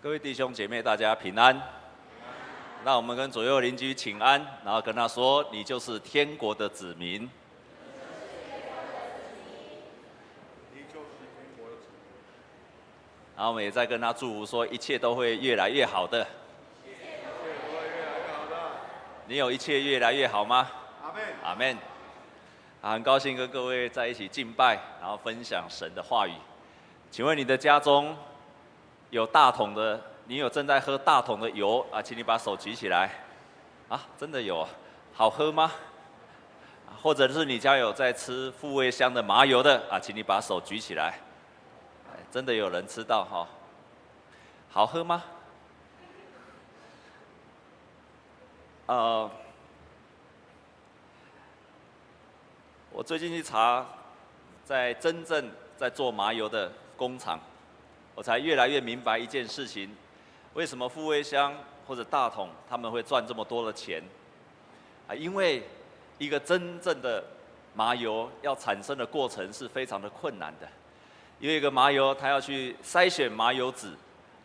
各位弟兄姐妹，大家平安。那我们跟左右邻居请安，然后跟他说：“你就是天国的子民。”然后我们也在跟他祝福说：“一切都会越来越好的。”你有一切越来越好吗？阿门。阿门。很高兴跟各位在一起敬拜，然后分享神的话语。请问你的家中有大桶的？你有正在喝大桶的油啊？请你把手举起来。啊，真的有，好喝吗？或者是你家有在吃富味香的麻油的啊？请你把手举起来。真的有人吃到哈？好喝吗？呃，我最近去查，在真正在做麻油的工厂，我才越来越明白一件事情。为什么富味香或者大统他们会赚这么多的钱？啊，因为一个真正的麻油要产生的过程是非常的困难的。因为一个麻油，它要去筛选麻油籽，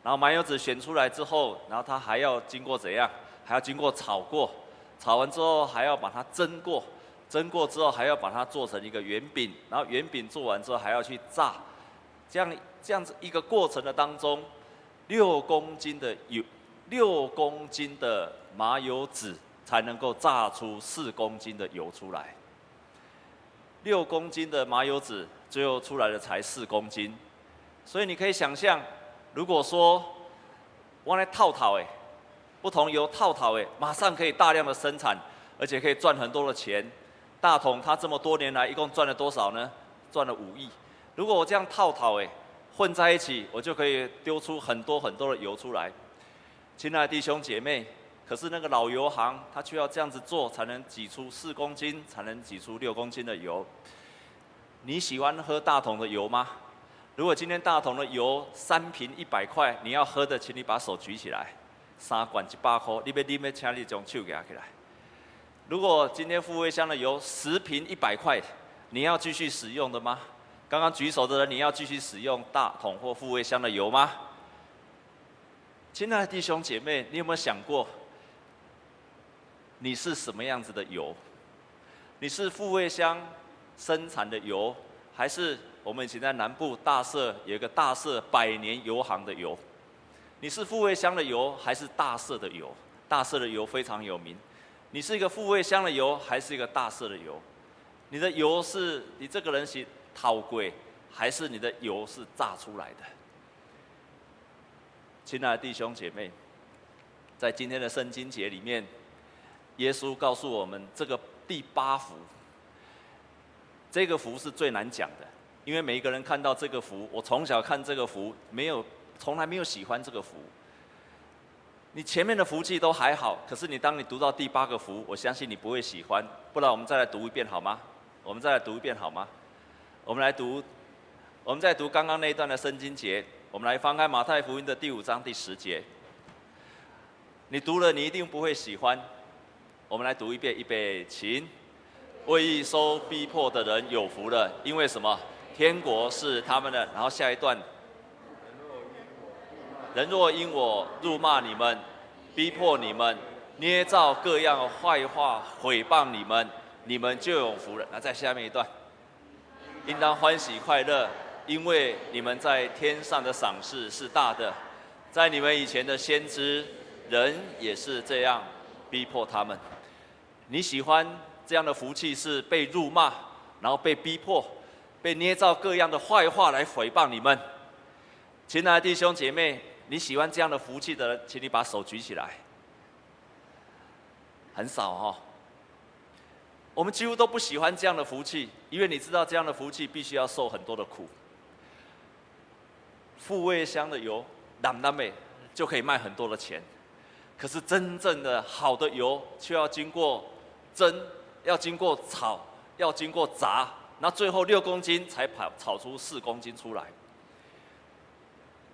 然后麻油籽选出来之后，然后它还要经过怎样？还要经过炒过，炒完之后还要把它蒸过，蒸过之后还要把它做成一个圆饼，然后圆饼做完之后还要去炸，这样这样子一个过程的当中。六公斤的油，六公斤的麻油籽才能够榨出四公斤的油出来。六公斤的麻油籽，最后出来的才四公斤。所以你可以想象，如果说我来套套诶，不同油套套诶，马上可以大量的生产，而且可以赚很多的钱。大同他这么多年来一共赚了多少呢？赚了五亿。如果我这样套套诶。混在一起，我就可以丢出很多很多的油出来。亲爱的弟兄姐妹，可是那个老油行，他却要这样子做，才能挤出四公斤，才能挤出六公斤的油。你喜欢喝大桶的油吗？如果今天大桶的油三瓶一百块，你要喝的，请你把手举起来。三罐一百块，你要啉的，请你将手举起来。如果今天富味香的油十瓶一百块，你要继续使用的吗？刚刚举手的人，你要继续使用大桶或富味香的油吗？亲爱的弟兄姐妹，你有没有想过，你是什么样子的油？你是富味香生产的油，还是我们以前在南部大社有一个大社百年油行的油？你是富味香的油，还是大社的油？大社的油非常有名。你是一个富味香的油，还是一个大社的油？你的油是你这个人喜。讨贵还是你的油是榨出来的？亲爱的弟兄姐妹，在今天的圣经节里面，耶稣告诉我们这个第八福，这个福是最难讲的，因为每一个人看到这个福，我从小看这个福，没有从来没有喜欢这个福。你前面的福气都还好，可是你当你读到第八个福，我相信你不会喜欢。不然我们再来读一遍好吗？我们再来读一遍好吗？我们来读，我们在读刚刚那一段的圣经节。我们来翻开马太福音的第五章第十节。你读了，你一定不会喜欢。我们来读一遍，预备，请。为义受逼迫的人有福了，因为什么？天国是他们的。然后下一段。人若因我辱骂你们，逼迫你们，捏造各样坏话毁谤你们，你们就有福了。那在下面一段。应当欢喜快乐，因为你们在天上的赏赐是大的。在你们以前的先知，人也是这样逼迫他们。你喜欢这样的福气是被辱骂，然后被逼迫，被捏造各样的坏话来诽谤你们。亲爱的弟兄姐妹，你喜欢这样的福气的人，请你把手举起来。很少、哦。我们几乎都不喜欢这样的福气，因为你知道这样的福气必须要受很多的苦。富味香的油，蓝蓝美就可以卖很多的钱，可是真正的好的油却要经过蒸，要经过炒，要经过炸，那最后六公斤才跑炒出四公斤出来。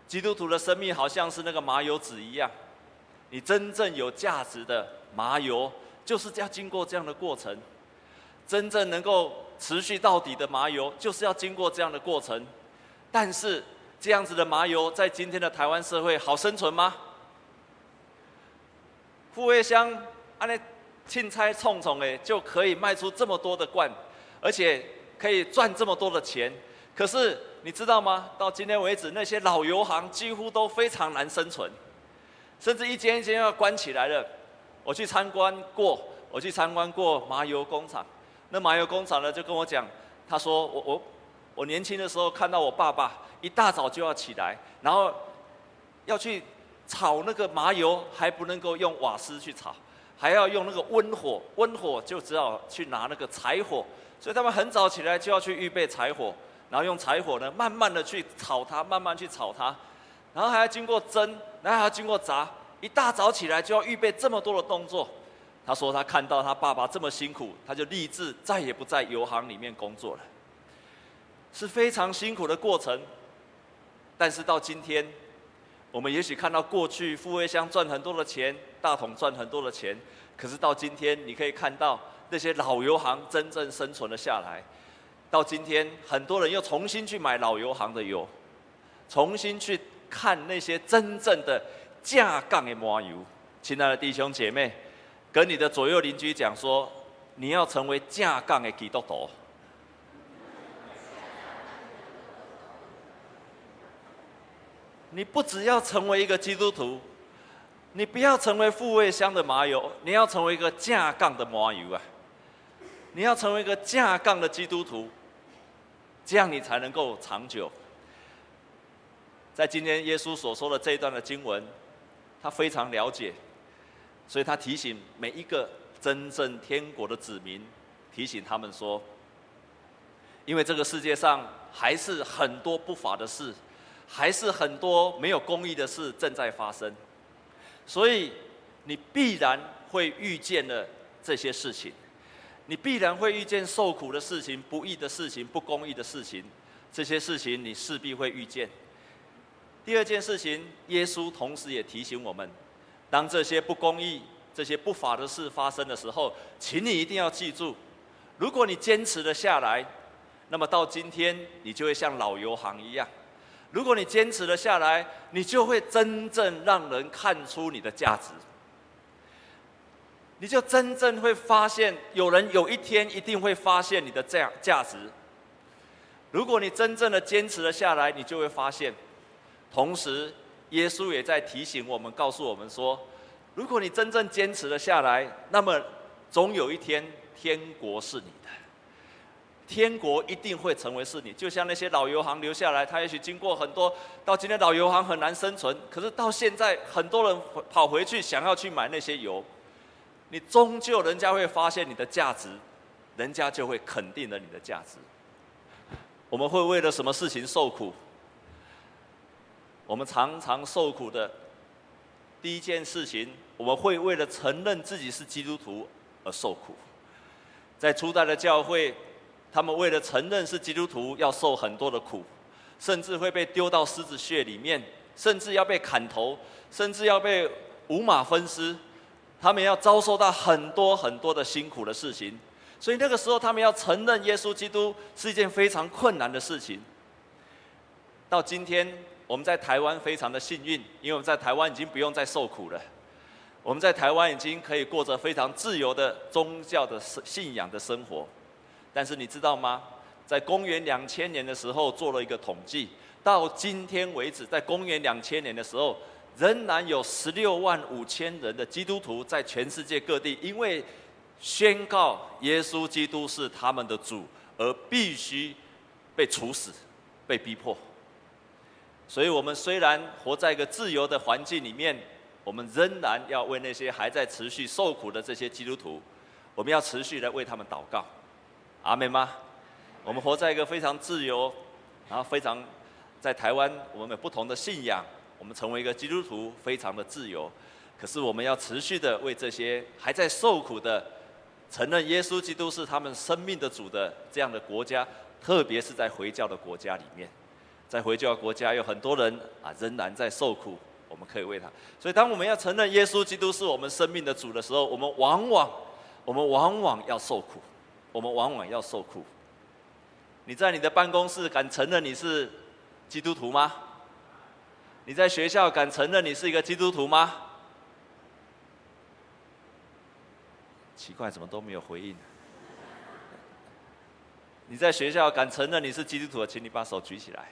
基督徒的生命好像是那个麻油籽一样，你真正有价值的麻油，就是要经过这样的过程。真正能够持续到底的麻油，就是要经过这样的过程。但是，这样子的麻油在今天的台湾社会好生存吗？富味香安尼凊彩创创诶，就可以卖出这么多的罐，而且可以赚这么多的钱。可是你知道吗？到今天为止，那些老油行几乎都非常难生存，甚至一间一间要关起来了。我去参观过，我去参观过麻油工厂。那麻油工厂呢，就跟我讲，他说我我我年轻的时候看到我爸爸。一大早就要起来，然后要去炒那个麻油，还不能够用瓦斯去炒，还要用那个温火，温火就只好去拿那个柴火，所以他们很早起来就要去预备柴火，然后用柴火呢，慢慢的去炒它，慢慢去炒它，然后还要经过蒸，然后还要经过炸，一大早起来就要预备这么多的动作。他说他看到他爸爸这么辛苦，他就立志再也不在油行里面工作了，是非常辛苦的过程。但是到今天，我们也许看到过去富味乡赚很多的钱，大统赚很多的钱，可是到今天，你可以看到那些老油行真正生存了下来。到今天，很多人又重新去买老油行的油，重新去看那些真正的架杠的麻油。亲爱的弟兄姐妹，跟你的左右邻居讲说，你要成为架杠的基督徒。你不只要成为一个基督徒，你不要成为富味乡的麻油，你要成为一个架杠的麻油啊！你要成为一个架杠的基督徒，这样你才能够长久。在今天耶稣所说的这一段的经文，他非常了解，所以他提醒每一个真正天国的子民，提醒他们说，因为这个世界上还是很多不法的事。还是很多没有公义的事正在发生，所以你必然会遇见了这些事情，你必然会遇见受苦的事情、不义的事情、不公义的事情，这些事情你势必会遇见。第二件事情，耶稣同时也提醒我们，当这些不公义、这些不法的事发生的时候，请你一定要记住，如果你坚持了下来，那么到今天你就会像老油行一样。如果你坚持了下来，你就会真正让人看出你的价值。你就真正会发现，有人有一天一定会发现你的这样价值。如果你真正的坚持了下来，你就会发现。同时，耶稣也在提醒我们，告诉我们说：如果你真正坚持了下来，那么总有一天，天国是你的。天国一定会成为是你，就像那些老油行留下来，他也许经过很多，到今天老油行很难生存，可是到现在很多人跑回去想要去买那些油，你终究人家会发现你的价值，人家就会肯定了你的价值。我们会为了什么事情受苦？我们常常受苦的第一件事情，我们会为了承认自己是基督徒而受苦，在初代的教会。他们为了承认是基督徒，要受很多的苦，甚至会被丢到狮子穴里面，甚至要被砍头，甚至要被五马分尸。他们要遭受到很多很多的辛苦的事情，所以那个时候他们要承认耶稣基督是一件非常困难的事情。到今天，我们在台湾非常的幸运，因为我们在台湾已经不用再受苦了。我们在台湾已经可以过着非常自由的宗教的信仰的生活。但是你知道吗？在公元两千年的时候做了一个统计，到今天为止，在公元两千年的时候，仍然有十六万五千人的基督徒在全世界各地，因为宣告耶稣基督是他们的主，而必须被处死、被逼迫。所以，我们虽然活在一个自由的环境里面，我们仍然要为那些还在持续受苦的这些基督徒，我们要持续的为他们祷告。阿门吗？我们活在一个非常自由，然后非常在台湾，我们有不同的信仰，我们成为一个基督徒，非常的自由。可是我们要持续的为这些还在受苦的、承认耶稣基督是他们生命的主的这样的国家，特别是在回教的国家里面，在回教国家有很多人啊仍然在受苦，我们可以为他。所以当我们要承认耶稣基督是我们生命的主的时候，我们往往我们往往要受苦。我们往往要受苦。你在你的办公室敢承认你是基督徒吗？你在学校敢承认你是一个基督徒吗？奇怪，怎么都没有回应？你在学校敢承认你是基督徒的，请你把手举起来。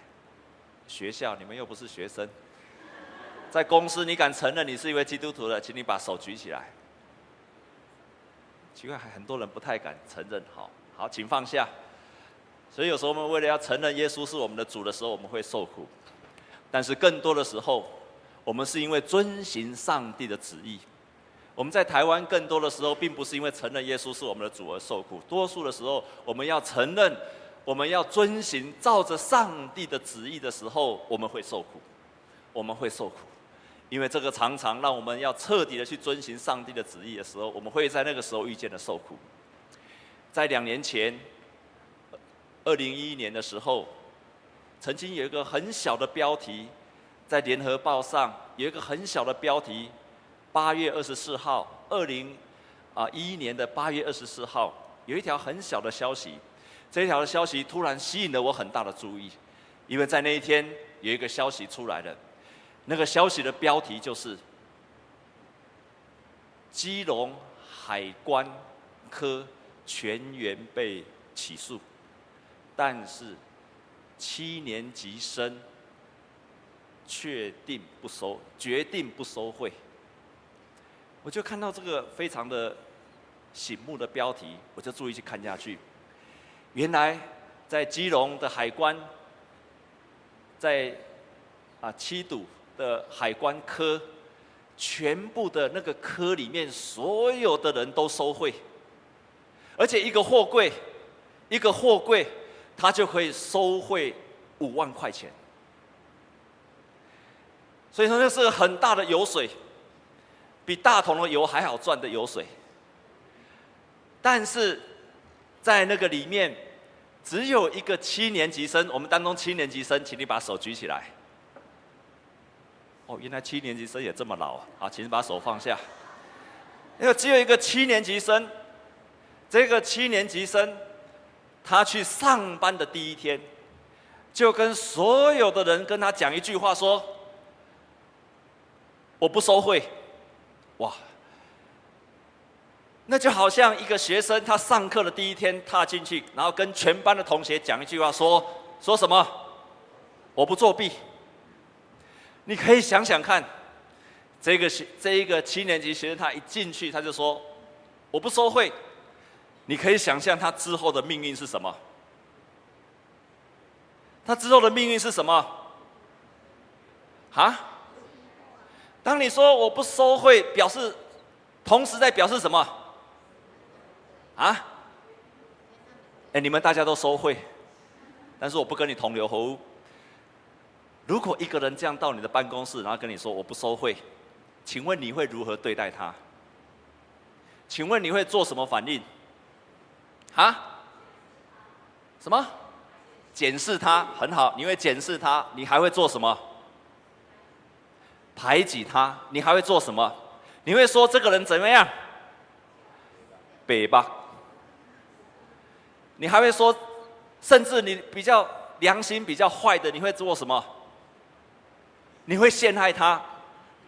学校，你们又不是学生。在公司，你敢承认你是一位基督徒的，请你把手举起来。奇怪，很多人不太敢承认。好，好，请放下。所以有时候我们为了要承认耶稣是我们的主的时候，我们会受苦。但是更多的时候，我们是因为遵行上帝的旨意。我们在台湾更多的时候，并不是因为承认耶稣是我们的主而受苦。多数的时候，我们要承认，我们要遵行照着上帝的旨意的时候，我们会受苦。我们会受苦，因为这个常常让我们要彻底的去遵行上帝的旨意的时候，我们会在那个时候遇见的受苦。在两年前，二零一一年的时候，曾经有一个很小的标题，在联合报上有一个很小的标题。八月二十四号，二零啊一一年的八月二十四号，有一条很小的消息，这一条的消息突然吸引了我很大的注意，因为在那一天有一个消息出来了，那个消息的标题就是基隆海关科全员被起诉，但是七年级生确定不收，决定不收贿。我就看到这个非常的醒目的标题，我就注意去看下去。原来在基隆的海关，在啊七堵的海关科，全部的那个科里面，所有的人都收贿，而且一个货柜，一个货柜，他就可以收贿五万块钱。所以说，那是很大的油水。比大桶的油还好赚的油水，但是在那个里面，只有一个七年级生。我们当中七年级生，请你把手举起来。哦，原来七年级生也这么老啊！好，请你把手放下。因为只有一个七年级生，这个七年级生，他去上班的第一天，就跟所有的人跟他讲一句话说：“我不收贿。”哇，那就好像一个学生，他上课的第一天踏进去，然后跟全班的同学讲一句话，说说什么？我不作弊。你可以想想看，这个学这一个七年级学生，他一进去他就说我不收贿。你可以想象他之后的命运是什么？他之后的命运是什么？啊？当你说我不收贿，表示同时在表示什么？啊？哎，你们大家都收贿，但是我不跟你同流合污。如果一个人这样到你的办公室，然后跟你说我不收贿，请问你会如何对待他？请问你会做什么反应？啊？什么？检视他，很好，你会检视他，你还会做什么？排挤他，你还会做什么？你会说这个人怎么样？北吧。你还会说，甚至你比较良心比较坏的，你会做什么？你会陷害他，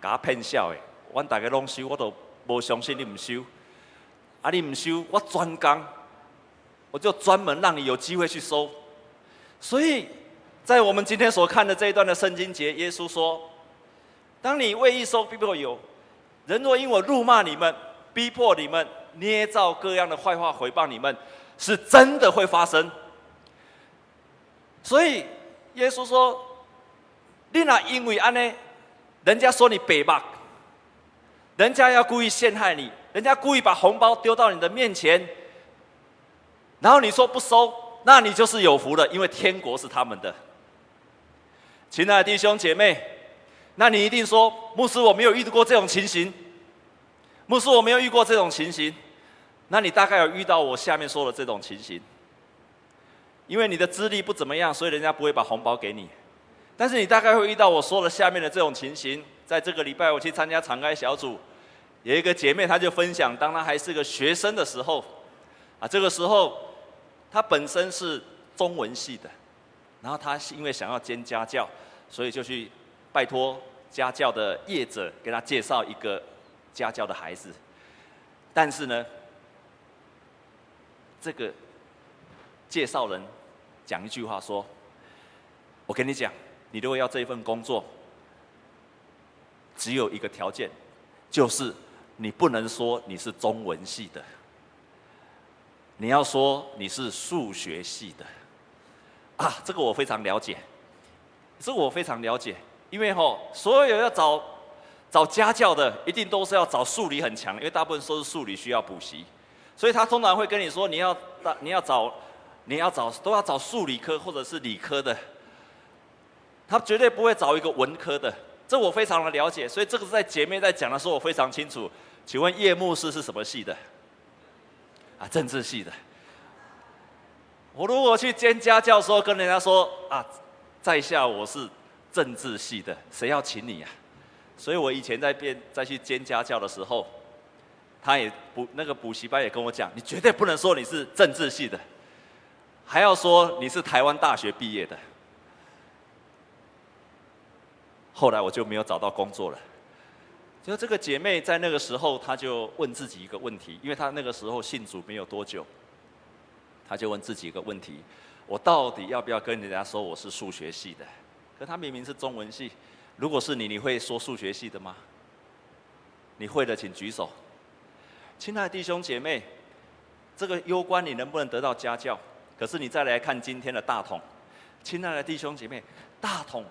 给他骗笑诶！我大家拢收，我都不相信你唔收。啊，你唔收，我专工，我就专门让你有机会去收。所以在我们今天所看的这一段的圣经节，耶稣说。当你为义受逼迫有，人若因我辱骂你们、逼迫你们、捏造各样的坏话回报你们，是真的会发生。所以耶稣说：“你那因为安呢，人家说你白目，人家要故意陷害你，人家故意把红包丢到你的面前，然后你说不收，那你就是有福了，因为天国是他们的。”亲爱的弟兄姐妹。那你一定说，牧师，我没有遇到过这种情形。牧师，我没有遇过这种情形。那你大概有遇到我下面说的这种情形。因为你的资历不怎么样，所以人家不会把红包给你。但是你大概会遇到我说的下面的这种情形。在这个礼拜，我去参加敞开小组，有一个姐妹，她就分享，当她还是个学生的时候，啊，这个时候她本身是中文系的，然后她是因为想要兼家教，所以就去。拜托家教的业者给她介绍一个家教的孩子，但是呢，这个介绍人讲一句话说：“我跟你讲，你如果要这一份工作，只有一个条件，就是你不能说你是中文系的，你要说你是数学系的。”啊，这个我非常了解，这个我非常了解，因为吼，所有要找找家教的，一定都是要找数理很强，因为大部分都是数理需要补习。所以他通常会跟你说，你要你要找，你要找都要找数理科或者是理科的，他绝对不会找一个文科的。这我非常的了解，所以这个在姐妹在讲的时候，我非常清楚。请问叶牧师是什么系的？啊，政治系的。我如果去兼家教的时候，跟人家说啊，在下我是政治系的，谁要请你啊？所以我以前在变再去兼家教的时候。他也补那个补习班也跟我讲，你绝对不能说你是政治系的，还要说你是台湾大学毕业的。后来我就没有找到工作了。就这个姐妹在那个时候，她就问自己一个问题，因为她那个时候信主没有多久，她就问自己一个问题：我到底要不要跟人家说我是数学系的？可她明明是中文系。如果是你，你会说数学系的吗？你会的，请举手。亲爱的弟兄姐妹，这个攸关你能不能得到家教。可是你再来看今天的大统，亲爱的弟兄姐妹，大统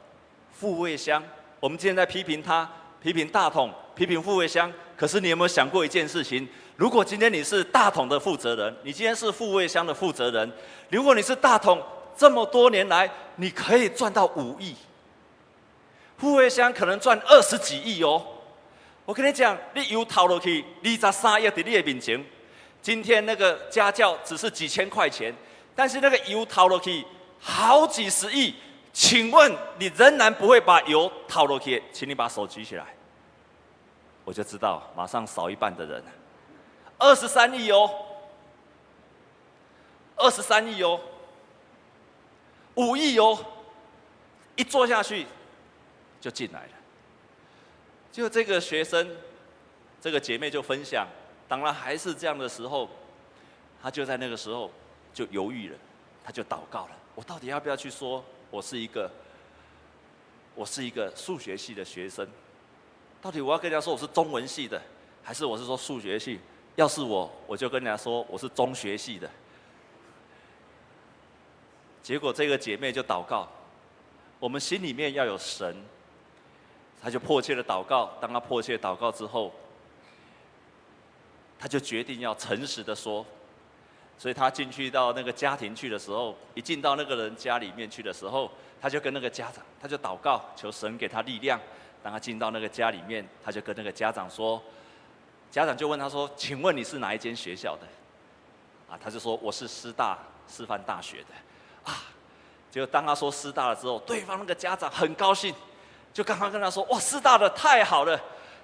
富卫香，我们今天在批评他，批评大统，批评富卫香。可是你有没有想过一件事情？如果今天你是大统的负责人，你今天是富卫香的负责人，如果你是大统，这么多年来你可以赚到五亿，富卫香可能赚二十几亿哦。我跟你讲，你油掏落去二十三亿在你的面前，今天那个家教只是几千块钱，但是那个油掏落去好几十亿，请问你仍然不会把油掏落去？请你把手举起来，我就知道，马上少一半的人，二十三亿哦，二十三亿哦，五亿哦，一做下去就进来了。就这个学生，这个姐妹就分享，当然还是这样的时候，她就在那个时候就犹豫了，她就祷告了。我到底要不要去说，我是一个，我是一个数学系的学生？到底我要跟人家说我是中文系的，还是我是说数学系？要是我，我就跟人家说我是中学系的。结果这个姐妹就祷告，我们心里面要有神。他就迫切的祷告，当他迫切祷告之后，他就决定要诚实的说，所以他进去到那个家庭去的时候，一进到那个人家里面去的时候，他就跟那个家长，他就祷告，求神给他力量。当他进到那个家里面，他就跟那个家长说，家长就问他说：“请问你是哪一间学校的？”啊，他就说：“我是师大师范大学的。”啊，结果当他说师大了之后，对方那个家长很高兴。就刚刚跟他说：“哇，师大的太好了！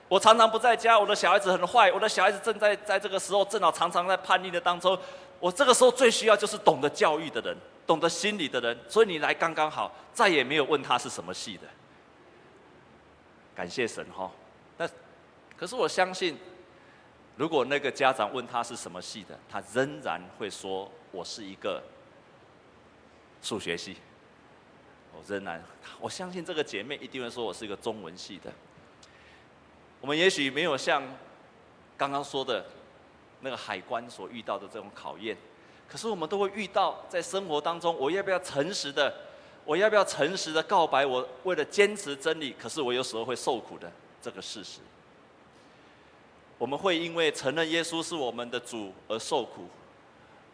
我常常不在家，我的小孩子很坏，我的小孩子正在在这个时候正好常常在叛逆的当中。我这个时候最需要就是懂得教育的人，懂得心理的人。所以你来刚刚好，再也没有问他是什么系的。感谢神哈！那可是我相信，如果那个家长问他是什么系的，他仍然会说我是一个数学系。”我仍然，我相信这个姐妹一定会说我是一个中文系的。我们也许没有像刚刚说的那个海关所遇到的这种考验，可是我们都会遇到在生活当中，我要不要诚实的？我要不要诚实的告白？我为了坚持真理，可是我有时候会受苦的这个事实。我们会因为承认耶稣是我们的主而受苦，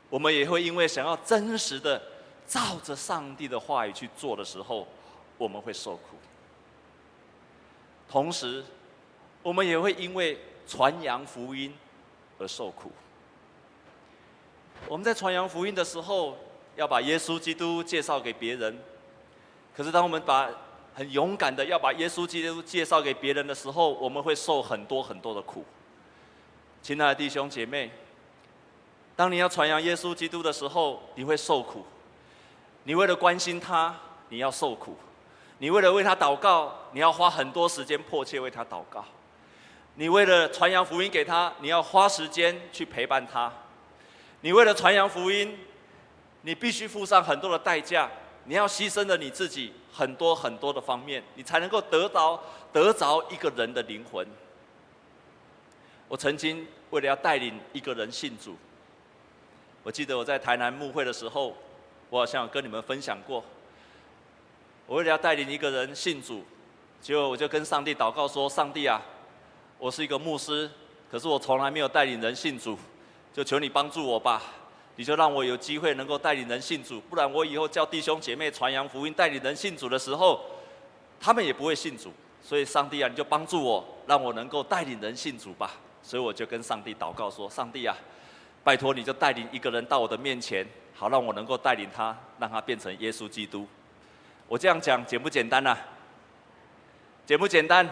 我们也会因为想要真实的。照着上帝的话语去做的时候，我们会受苦。同时，我们也会因为传扬福音而受苦。我们在传扬福音的时候，要把耶稣基督介绍给别人。可是，当我们把很勇敢的要把耶稣基督介绍给别人的时候，我们会受很多很多的苦。亲爱的弟兄姐妹，当你要传扬耶稣基督的时候，你会受苦。你为了关心他，你要受苦；你为了为他祷告，你要花很多时间迫切为他祷告；你为了传扬福音给他，你要花时间去陪伴他；你为了传扬福音，你必须付上很多的代价，你要牺牲了你自己很多很多的方面，你才能够得到得着一个人的灵魂。我曾经为了要带领一个人信主，我记得我在台南牧会的时候，我好像有跟你们分享过。我为了要带领一个人信主，结果我就跟上帝祷告说：“上帝啊，我是一个牧师，可是我从来没有带领人信主，就求你帮助我吧。你就让我有机会能够带领人信主，不然我以后叫弟兄姐妹传扬福音、带领人信主的时候，他们也不会信主。所以上帝啊，你就帮助我，让我能够带领人信主吧。”所以我就跟上帝祷告说：“上帝啊，拜托你就带领一个人到我的面前，好让我能够带领他，让他变成耶稣基督。”我这样讲简不简单呐、啊？简不简单？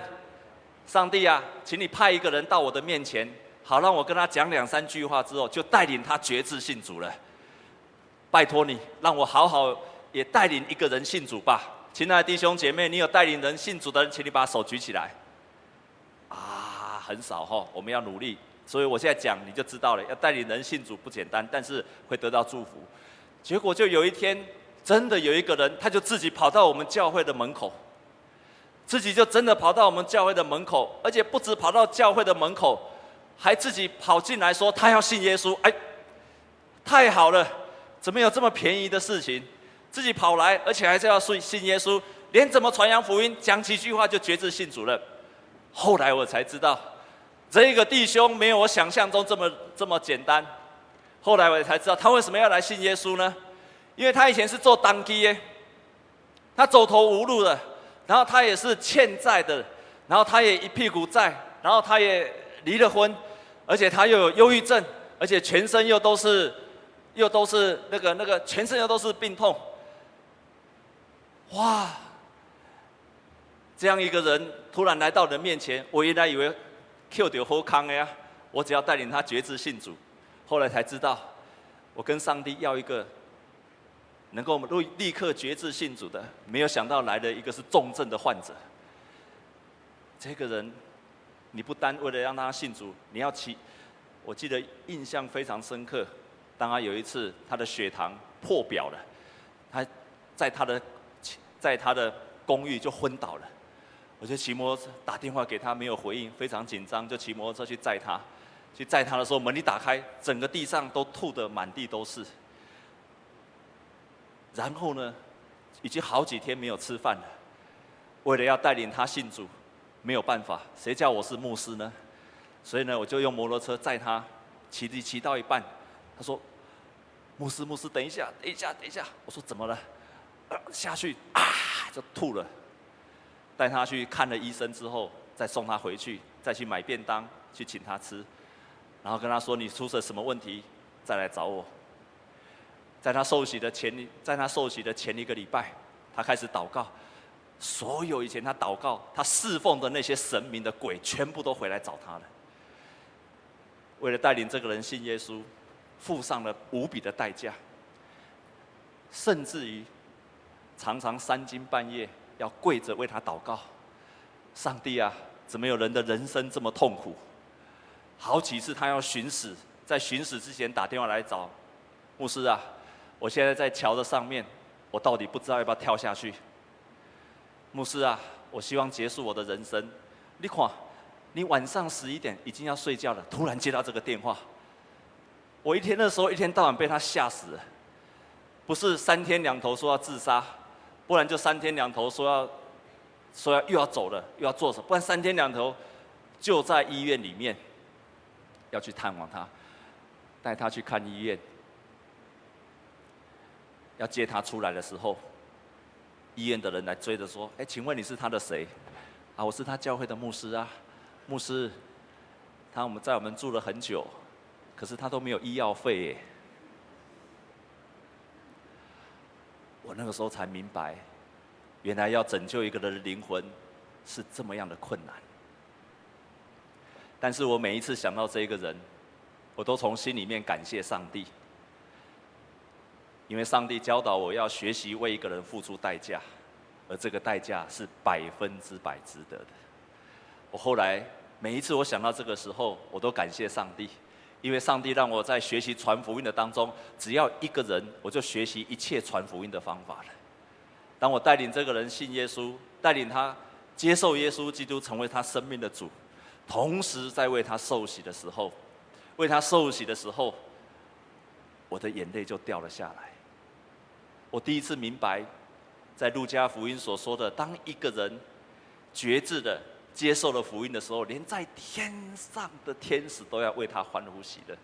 上帝啊，请你派一个人到我的面前，好让我跟他讲两三句话之后，就带领他决志信主了。拜托你，让我好好也带领一个人信主吧。亲爱的弟兄姐妹，你有带领人信主的人，请你把手举起来。啊，很少哈，我们要努力。所以我现在讲你就知道了，要带领人信主不简单，但是会得到祝福。结果就有一天。真的有一个人，他就自己跑到我们教会的门口，自己就真的跑到我们教会的门口，而且不止跑到教会的门口，还自己跑进来说他要信耶稣。哎，太好了，怎么有这么便宜的事情？自己跑来，而且还是要信信耶稣，连怎么传扬福音，讲几句话就决志信主了。后来我才知道，这个弟兄没有我想象中这么这么简单。后来我才知道，他为什么要来信耶稣呢？因为他以前是做当机耶，他走投无路的，然后他也是欠债的，然后他也一屁股债，然后他也离了婚，而且他又有忧郁症，而且全身又都是，又都是那个那个全身又都是病痛。哇！这样一个人突然来到你的面前，我原来以为 Q 掉好康呀，我只要带领他决志信主，后来才知道，我跟上帝要一个。能够立立刻决志信主的，没有想到来的一个是重症的患者。这个人，你不单为了让他信主，你要起，我记得印象非常深刻。当他有一次他的血糖破表了，他在他的在他的公寓就昏倒了。我就骑摩托车打电话给他，没有回应，非常紧张，就骑摩托车去载他。去载他的时候，门一打开，整个地上都吐得满地都是。然后呢，已经好几天没有吃饭了。为了要带领他信主，没有办法，谁叫我是牧师呢？所以呢，我就用摩托车载他，骑骑骑到一半，他说：“牧师，牧师，等一下，等一下，等一下。”我说：“怎么了？”下去啊，就吐了。带他去看了医生之后，再送他回去，再去买便当去请他吃，然后跟他说：“你出了什么问题，再来找我。”在他受洗的前，在他受洗的前一个礼拜，他开始祷告，所有以前他祷告、他侍奉的那些神明的鬼，全部都回来找他了。为了带领这个人信耶稣，付上了无比的代价，甚至于常常三更半夜要跪着为他祷告。上帝啊，怎么有人的人生这么痛苦？好几次他要寻死，在寻死之前打电话来找牧师啊。我现在在桥的上面，我到底不知道要不要跳下去。牧师啊，我希望结束我的人生。你看，你晚上十一点已经要睡觉了，突然接到这个电话，我一天的时候一天到晚被他吓死。不是三天两头说要自杀，不然就三天两头说要说要又要走了，又要做什么，不然三天两头就在医院里面要去探望他，带他去看医院。要接他出来的时候，医院的人来追着说：“哎，请问你是他的谁？啊，我是他教会的牧师啊，牧师，他我们在我们住了很久，可是他都没有医药费耶。”我那个时候才明白，原来要拯救一个人的灵魂是这么样的困难。但是我每一次想到这个人，我都从心里面感谢上帝。因为上帝教导我要学习为一个人付出代价，而这个代价是百分之百值得的。我后来每一次我想到这个时候，我都感谢上帝，因为上帝让我在学习传福音的当中，只要一个人，我就学习一切传福音的方法了。当我带领这个人信耶稣，带领他接受耶稣基督成为他生命的主，同时在为他受洗的时候，为他受洗的时候，我的眼泪就掉了下来。我第一次明白，在路加福音所说的，当一个人决志的接受了福音的时候，连在天上的天使都要为他欢呼喜乐。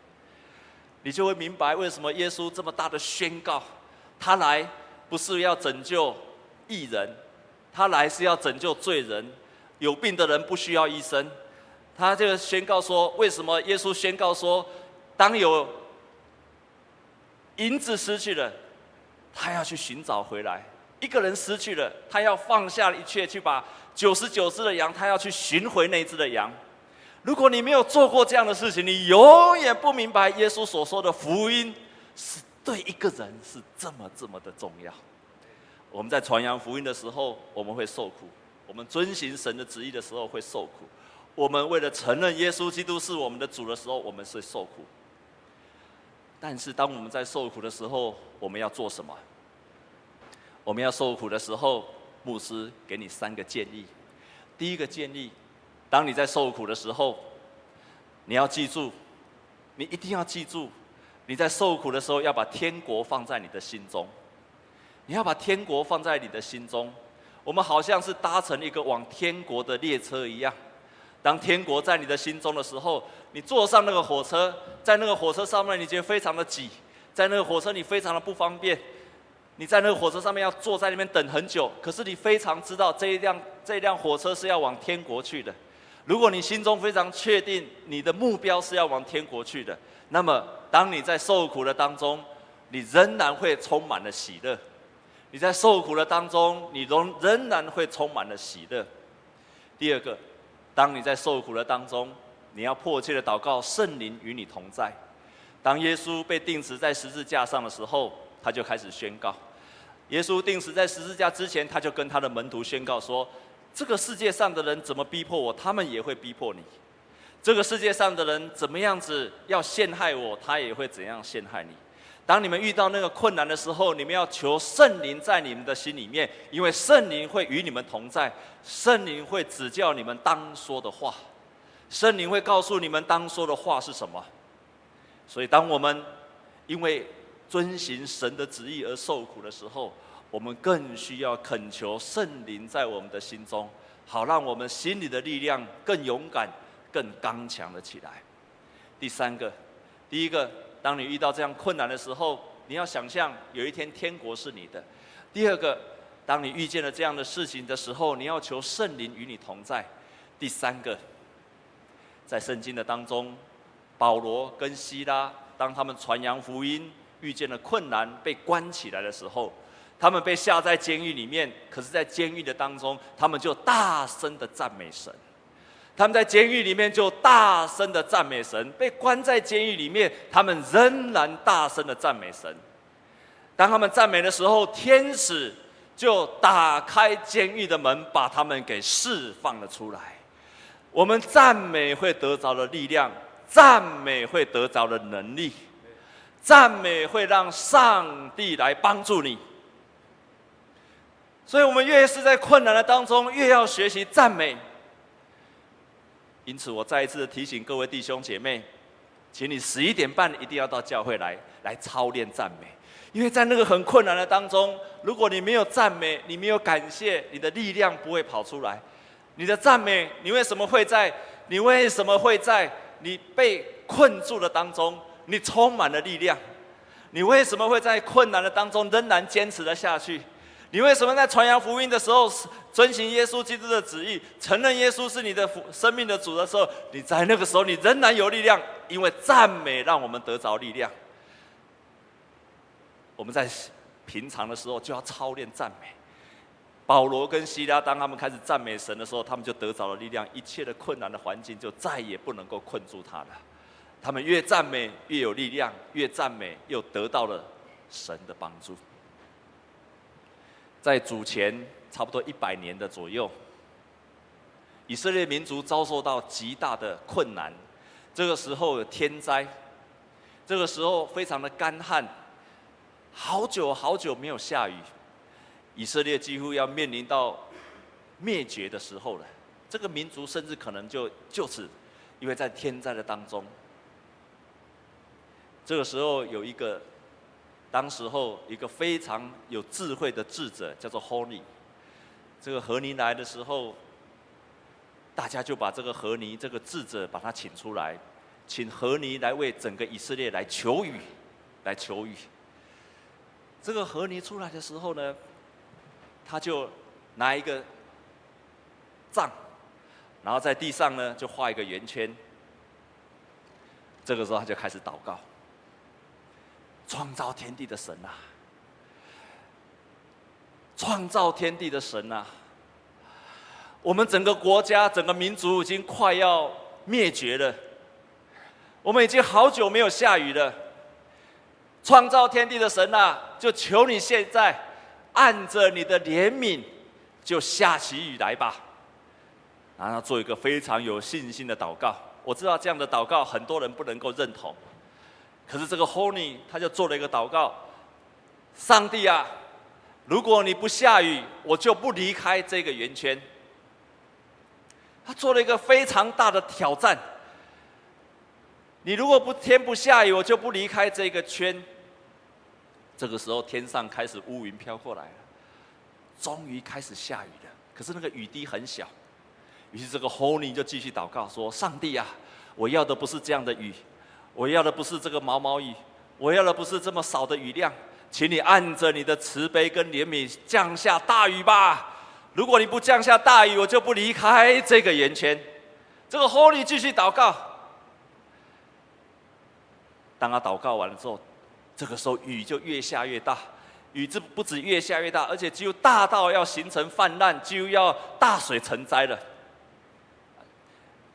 你就会明白为什么耶稣这么大的宣告，他来不是要拯救艺人，他来是要拯救罪人。有病的人不需要医生。他就宣告说，为什么耶稣宣告说，当有银子失去了。他要去寻找回来，一个人失去了，他要放下一切，去把九十九只的羊，他要去寻回那只的羊。如果你没有做过这样的事情，你永远不明白耶稣所说的福音是对一个人是这么这么的重要。我们在传扬福音的时候，我们会受苦；我们遵行神的旨意的时候会受苦；我们为了承认耶稣基督是我们的主的时候，我们是受苦。但是，当我们在受苦的时候，我们要做什么？我们要受苦的时候，牧师给你三个建议。第一个建议，当你在受苦的时候，你要记住，你一定要记住，你在受苦的时候要把天国放在你的心中。你要把天国放在你的心中。我们好像是搭乘一个往天国的列车一样。当天国在你的心中的时候，你坐上那个火车，在那个火车上面，你觉得非常的挤，在那个火车你非常的不方便，你在那个火车上面要坐在那边等很久，可是你非常知道这一辆这一辆火车是要往天国去的。如果你心中非常确定你的目标是要往天国去的，那么当你在受苦的当中，你仍然会充满了喜乐。你在受苦的当中，你仍仍然会充满了喜乐。第二个。当你在受苦的当中，你要迫切的祷告，圣灵与你同在。当耶稣被钉死在十字架上的时候，他就开始宣告。耶稣钉死在十字架之前，他就跟他的门徒宣告说：“这个世界上的人怎么逼迫我，他们也会逼迫你；这个世界上的人怎么样子要陷害我，他也会怎样陷害你。”当你们遇到那个困难的时候，你们要求圣灵在你们的心里面，因为圣灵会与你们同在，圣灵会指教你们当说的话，圣灵会告诉你们当说的话是什么。所以，当我们因为遵行神的旨意而受苦的时候，我们更需要恳求圣灵在我们的心中，好让我们心里的力量更勇敢、更刚强了起来。第三个，第一个。当你遇到这样困难的时候，你要想象有一天天国是你的。第二个，当你遇见了这样的事情的时候，你要求圣灵与你同在。第三个，在圣经的当中，保罗跟希拉，当他们传扬福音，遇见了困难，被关起来的时候，他们被下在监狱里面，可是，在监狱的当中，他们就大声的赞美神。他们在监狱里面就大声的赞美神，被关在监狱里面，他们仍然大声的赞美神。当他们赞美的时候，天使就打开监狱的门，把他们给释放了出来。我们赞美会得着的力量，赞美会得着的能力，赞美会让上帝来帮助你。所以，我们越是在困难的当中，越要学习赞美。因此，我再一次的提醒各位弟兄姐妹，请你十一点半一定要到教会来，来操练赞美。因为在那个很困难的当中，如果你没有赞美，你没有感谢，你的力量不会跑出来。你的赞美，你为什么会在？你为什么会在你被困住的当中，你充满了力量？你为什么会在困难的当中仍然坚持了下去？你为什么在传扬福音的时候，遵行耶稣基督的旨意，承认耶稣是你的生命的主的时候，你在那个时候你仍然有力量？因为赞美让我们得着力量。我们在平常的时候就要操练赞美。保罗跟西拉当他们开始赞美神的时候，他们就得着了力量，一切的困难的环境就再也不能够困住他了。他们越赞美越有力量，越赞美又得到了神的帮助。在主前差不多一百年的左右，以色列民族遭受到极大的困难。这个时候有天灾，这个时候非常的干旱，好久好久没有下雨，以色列几乎要面临到灭绝的时候了。这个民族甚至可能就就此，因为在天灾的当中。这个时候有一个，当时候一个非常有智慧的智者，叫做何尼。这个何尼来的时候。大家就把这个何尼这个智者把他请出来，请何尼来为整个以色列来求雨，来求雨。这个何尼出来的时候呢，他就拿一个杖，然后在地上呢就画一个圆圈。这个时候他就开始祷告：创造天地的神啊，创造天地的神啊。我们整个国家、整个民族已经快要灭绝了。我们已经好久没有下雨了。创造天地的神啊，就求你现在按着你的怜悯，就下起雨来吧。然后做一个非常有信心的祷告。我知道这样的祷告很多人不能够认同，可是这个 Honey 他就做了一个祷告：上帝啊，如果你不下雨，我就不离开这个圆圈。他做了一个非常大的挑战。你如果不天不下雨，我就不离开这个圈。这个时候，天上开始乌云飘过来了，终于开始下雨了。可是那个雨滴很小。于是这个 Honey 就继续祷告说：“上帝啊，我要的不是这样的雨，我要的不是这个毛毛雨，我要的不是这么少的雨量，请你按着你的慈悲跟怜悯降下大雨吧。”如果你不降下大雨，我就不离开这个圆圈。这个 Holy 继续祷告。当他祷告完了之后，这个时候雨就越下越大，雨这不止越下越大，而且就大到要形成泛滥，就要大水成灾了。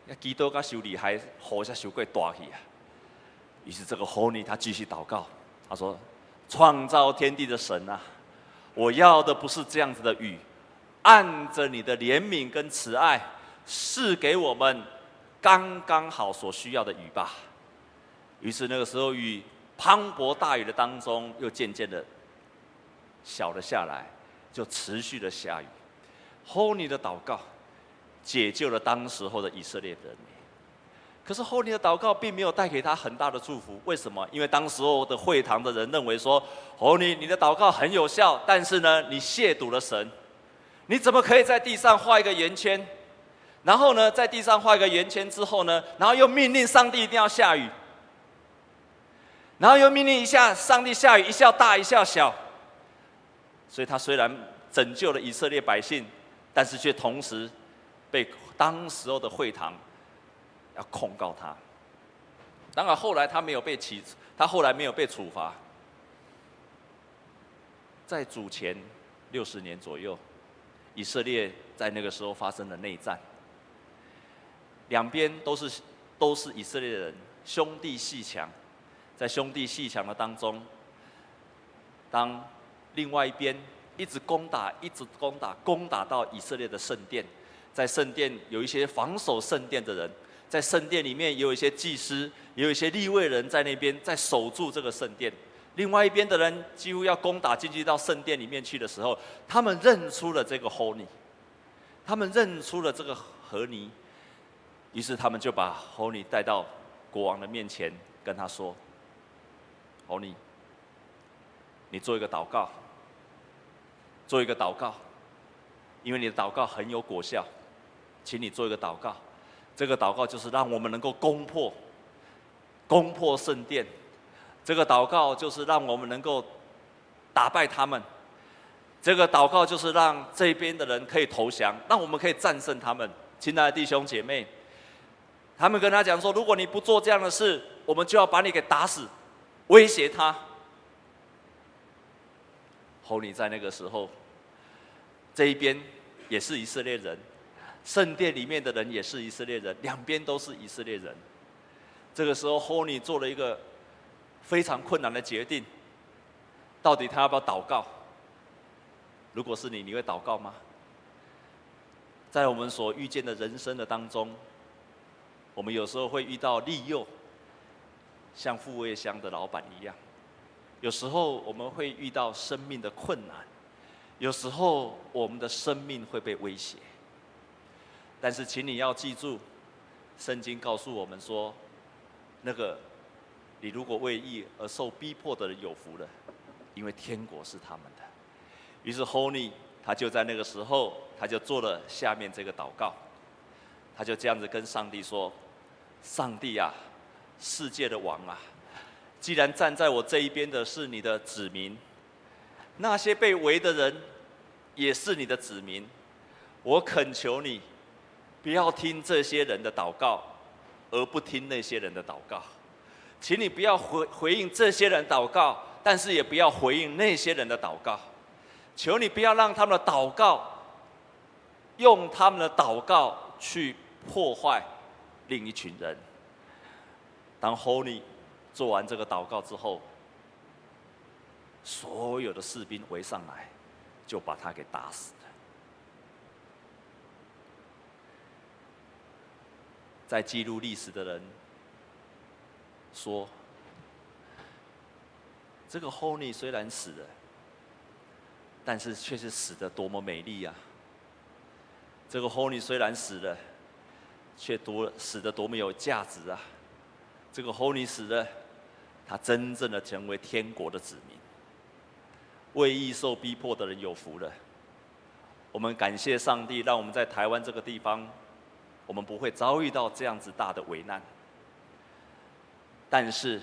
要基督跟修理还活下修贵大气啊！于是这个 Honey 他继续祷告，他说：“创造天地的神啊，我要的不是这样子的雨。”按着你的怜悯跟慈爱，赐给我们刚刚好所需要的雨吧。于是那个时候，雨磅礴大雨的当中，又渐渐的小了下来，就持续的下雨。Honey 的祷告解救了当时候的以色列人民。可是后尼的祷告并没有带给他很大的祝福。为什么？因为当时候的会堂的人认为说，侯尼你的祷告很有效，但是呢，你亵渎了神。你怎么可以在地上画一个圆圈？然后呢，在地上画一个圆圈之后呢，然后又命令上帝一定要下雨，然后又命令一下上帝下雨，一下大一下小。所以他虽然拯救了以色列百姓，但是却同时被当时候的会堂要控告他。当然后来他没有被起，他后来没有被处罚。在主前六十年左右。以色列在那个时候发生了内战，两边都是都是以色列人，兄弟鬩墙，在兄弟鬩墙的当中，当另外一边一直攻打，一直攻打，攻打到以色列的圣殿，在圣殿有一些防守圣殿的人，在圣殿里面也有一些祭司，也有一些立位人在那边在守住这个圣殿。另外一边的人几乎要攻打进去到圣殿里面去的时候，他们认出了这个 Honey，他们认出了这个何尼，于是他们就把 Honey 带到国王的面前，跟他说：“Honey，你做一个祷告，做一个祷告，因为你的祷告很有果效，请你做一个祷告。这个祷告就是让我们能够攻破，攻破圣殿。”这个祷告就是让我们能够打败他们，这个祷告就是让这边的人可以投降，让我们可以战胜他们。亲爱的弟兄姐妹，他们跟他讲说：如果你不做这样的事，我们就要把你给打死，威胁他。后你在那个时候，这一边也是以色列人，圣殿里面的人也是以色列人，两边都是以色列人。这个时候，后你做了一个。非常困难的决定，到底他要不要祷告？如果是你，你会祷告吗？在我们所遇见的人生的当中，我们有时候会遇到利诱，像富味乡的老板一样；有时候我们会遇到生命的困难；有时候我们的生命会被威胁。但是，请你要记住，圣经告诉我们说，那个你如果为义而受逼迫的人有福了，因为天国是他们的。于是，Honey 他就在那个时候。他就做了下面这个祷告，他就这样子跟上帝说：“上帝啊，世界的王啊，既然站在我这一边的是你的子民，那些被围的人也是你的子民，我恳求你，不要听这些人的祷告，而不听那些人的祷告，请你不要回回应这些人祷告，但是也不要回应那些人的祷告，求你不要让他们的祷告。”用他们的祷告去破坏另一群人。当 Honey 做完这个祷告之后，所有的士兵围上来，就把他给打死了。在记录历史的人说，这个 Honey 虽然死了，但是却是死的多么美丽呀！这个 Honey 虽然死了，却多死的多么有价值啊！这个 Honey 死了，他真正的成为天国的子民，为义受逼迫的人有福了。我们感谢上帝，让我们在台湾这个地方，我们不会遭遇到这样子大的危难。但是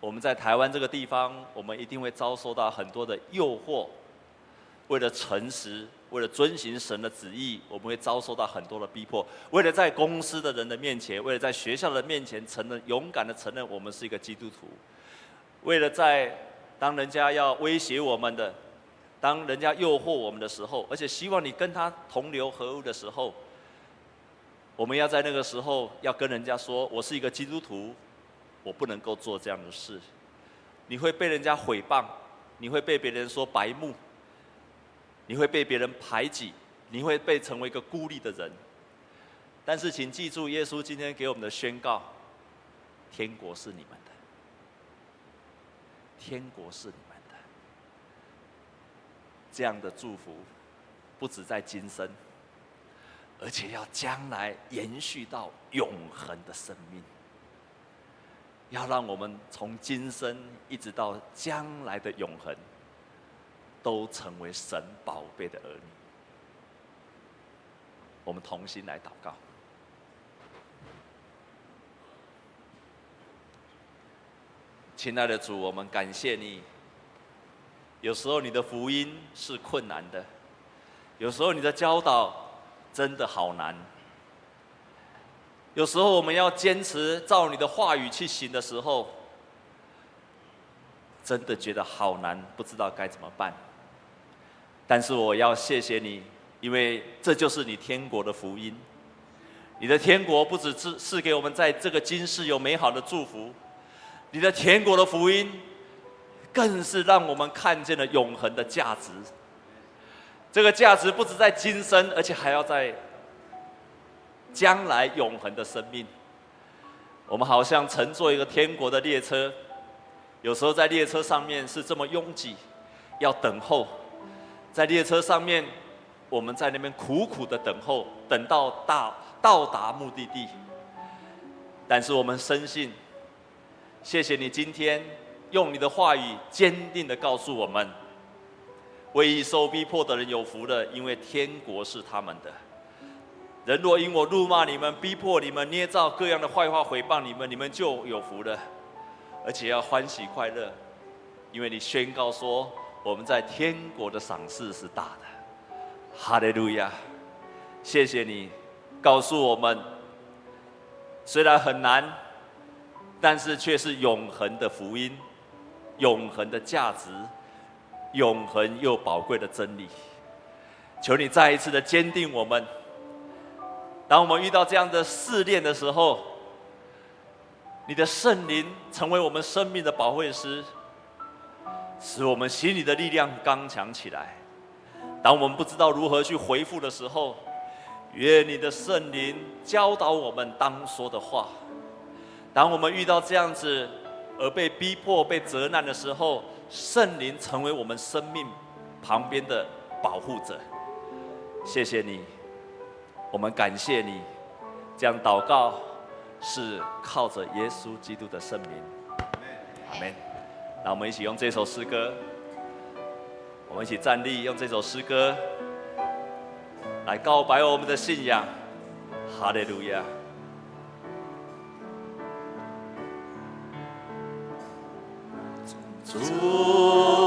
我们在台湾这个地方，我们一定会遭受到很多的诱惑，为了诚实。为了遵行神的旨意，我们会遭受到很多的逼迫。为了在公司的人的面前，为了在学校的面前承认、勇敢的承认我们是一个基督徒，为了在当人家要威胁我们的，当人家诱惑我们的时候，而且希望你跟他同流合污的时候，我们要在那个时候要跟人家说：“我是一个基督徒，我不能够做这样的事。”你会被人家毁谤，你会被别人说白目。你会被别人排挤，你会被成为一个孤立的人。但是，请记住，耶稣今天给我们的宣告：天国是你们的，天国是你们的。这样的祝福，不止在今生，而且要将来延续到永恒的生命。要让我们从今生一直到将来的永恒。都成为神宝贝的儿女，我们同心来祷告。亲爱的主，我们感谢你。有时候你的福音是困难的，有时候你的教导真的好难。有时候我们要坚持照你的话语去行的时候，真的觉得好难，不知道该怎么办。但是我要谢谢你，因为这就是你天国的福音。你的天国不只是赐给我们在这个今世有美好的祝福，你的天国的福音，更是让我们看见了永恒的价值。这个价值不止在今生，而且还要在将来永恒的生命。我们好像乘坐一个天国的列车，有时候在列车上面是这么拥挤，要等候。在列车上面，我们在那边苦苦的等候，等到到到达目的地。但是我们深信，谢谢你今天用你的话语坚定的告诉我们：为受逼迫的人有福了，因为天国是他们的。人若因我怒骂你们、逼迫你们、捏造各样的坏话毁谤你们，你们就有福了，而且要欢喜快乐，因为你宣告说。我们在天国的赏赐是大的，哈利路亚！谢谢你告诉我们，虽然很难，但是却是永恒的福音，永恒的价值，永恒又宝贵的真理。求你再一次的坚定我们，当我们遇到这样的试炼的时候，你的圣灵成为我们生命的保惠师。使我们心里的力量刚强起来，当我们不知道如何去回复的时候，愿你的圣灵教导我们当说的话。当我们遇到这样子而被逼迫、被责难的时候，圣灵成为我们生命旁边的保护者。谢谢你，我们感谢你。这样祷告是靠着耶稣基督的圣名。阿门。那我们一起用这首诗歌，我们一起站立，用这首诗歌来告白我们的信仰。哈利路亚。主。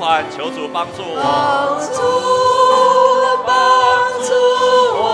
喊，求主帮助我。帮助，帮助我，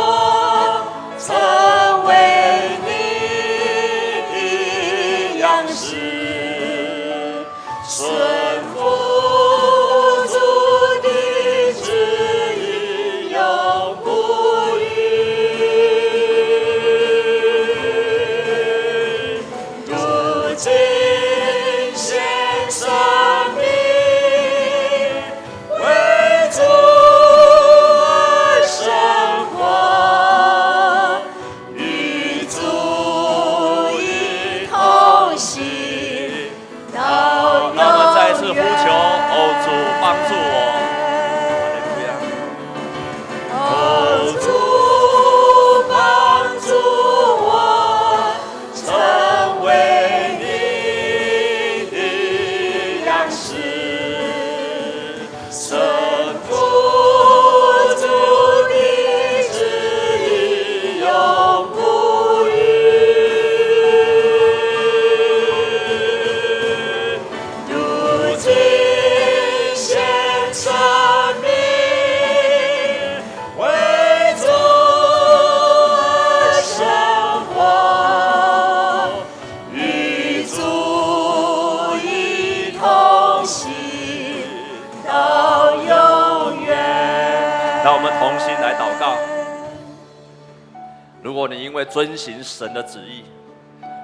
遵行神的旨意，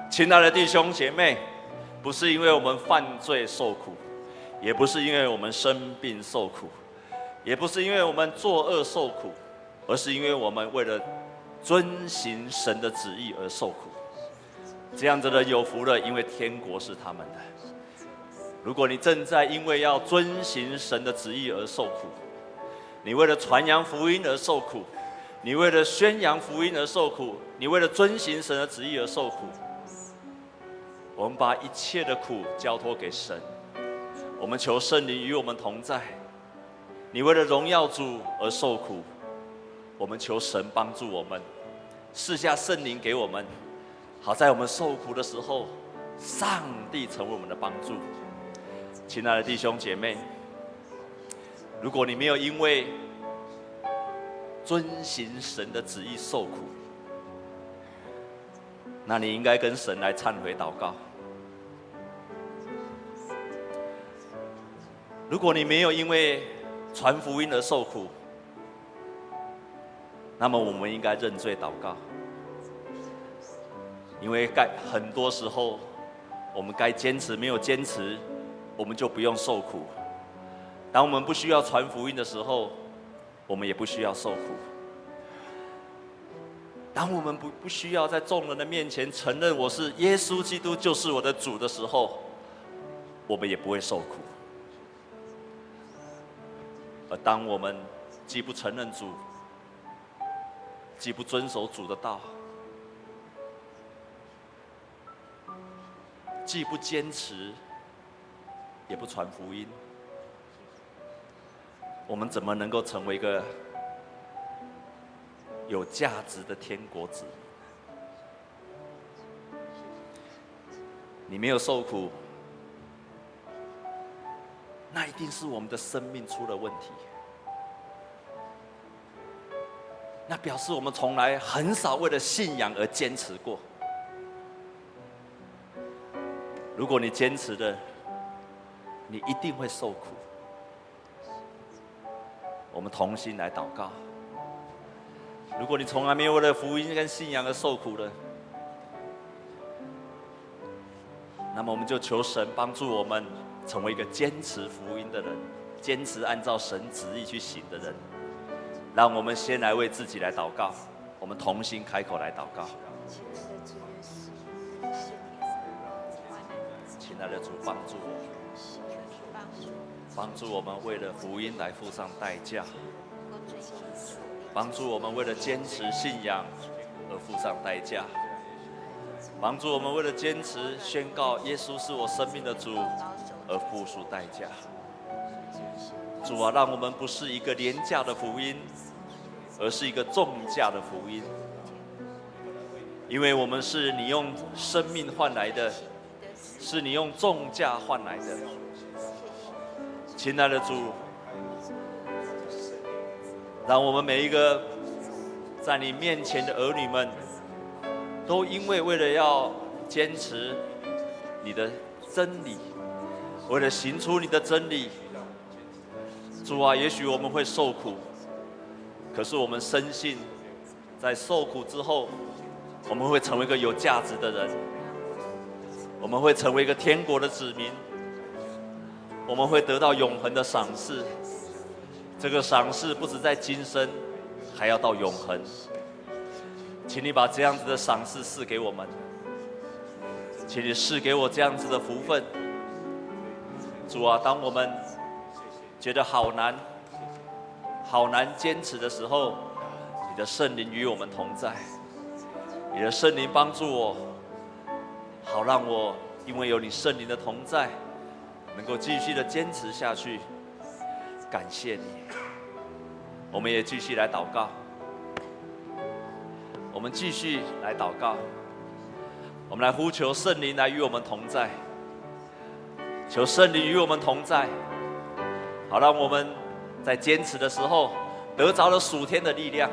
亲爱的弟兄姐妹，不是因为我们犯罪受苦，也不是因为我们生病受苦，也不是因为我们作恶受苦，而是因为我们为了遵行神的旨意而受苦。这样子的有福了，因为天国是他们的。如果你正在因为要遵行神的旨意而受苦，你为了传扬福音而受苦。你为了宣扬福音而受苦，你为了遵行神的旨意而受苦。我们把一切的苦交托给神，我们求圣灵与我们同在。你为了荣耀主而受苦，我们求神帮助我们，赐下圣灵给我们，好在我们受苦的时候，上帝成为我们的帮助。亲爱的弟兄姐妹，如果你没有因为遵行神的旨意受苦，那你应该跟神来忏悔祷告。如果你没有因为传福音而受苦，那么我们应该认罪祷告。因为该很多时候，我们该坚持没有坚持，我们就不用受苦。当我们不需要传福音的时候，我们也不需要受苦。当我们不不需要在众人的面前承认我是耶稣基督就是我的主的时候，我们也不会受苦。而当我们既不承认主，既不遵守主的道，既不坚持，也不传福音。我们怎么能够成为一个有价值的天国子？你没有受苦，那一定是我们的生命出了问题。那表示我们从来很少为了信仰而坚持过。如果你坚持的，你一定会受苦。我们同心来祷告。如果你从来没有为了福音跟信仰而受苦的，那么我们就求神帮助我们成为一个坚持福音的人，坚持按照神旨意去行的人。让我们先来为自己来祷告，我们同心开口来祷告。亲爱的主，帮助我，帮助我们为了福音来付上代价，帮助我们为了坚持信仰而付上代价，帮助我们为了坚持宣告耶稣是我生命的主而付出代价。主啊，让我们不是一个廉价的福音，而是一个重价的福音，因为我们是你用生命换来的。是你用重价换来的，亲爱的主，让我们每一个在你面前的儿女们，都因为为了要坚持你的真理，为了行出你的真理，主啊，也许我们会受苦，可是我们深信，在受苦之后，我们会成为一个有价值的人。我们会成为一个天国的子民，我们会得到永恒的赏赐。这个赏赐不止在今生，还要到永恒。请你把这样子的赏赐赐给我们，请你赐给我这样子的福分。主啊，当我们觉得好难、好难坚持的时候，你的圣灵与我们同在，你的圣灵帮助我。好，让我因为有你圣灵的同在，能够继续的坚持下去。感谢你，我们也继续来祷告。我们继续来祷告，我们来呼求圣灵来与我们同在，求圣灵与我们同在。好，让我们在坚持的时候得着了属天的力量，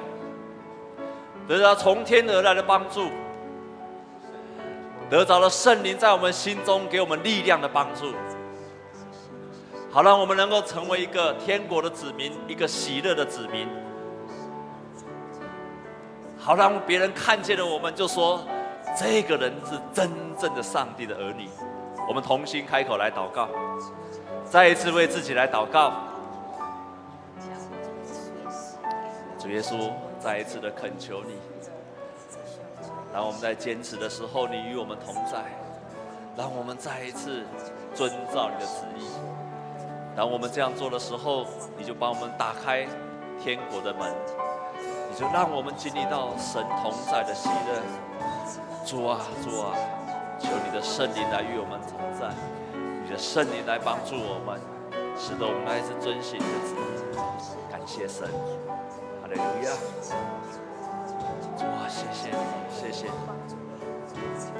得着从天而来的帮助。得着了圣灵在我们心中给我们力量的帮助，好让我们能够成为一个天国的子民，一个喜乐的子民。好让别人看见了我们，就说这个人是真正的上帝的儿女。我们同心开口来祷告，再一次为自己来祷告。主耶稣，再一次的恳求你。让我们在坚持的时候，你与我们同在；让我们再一次遵照你的旨意。当我们这样做的时候，你就帮我们打开天国的门，你就让我们经历到神同在的喜乐。主啊，主啊，求你的圣灵来与我们同在，你的圣灵来帮助我们，使得我们来自遵行。感谢神，哈利路亚。哇，谢谢你，谢谢你。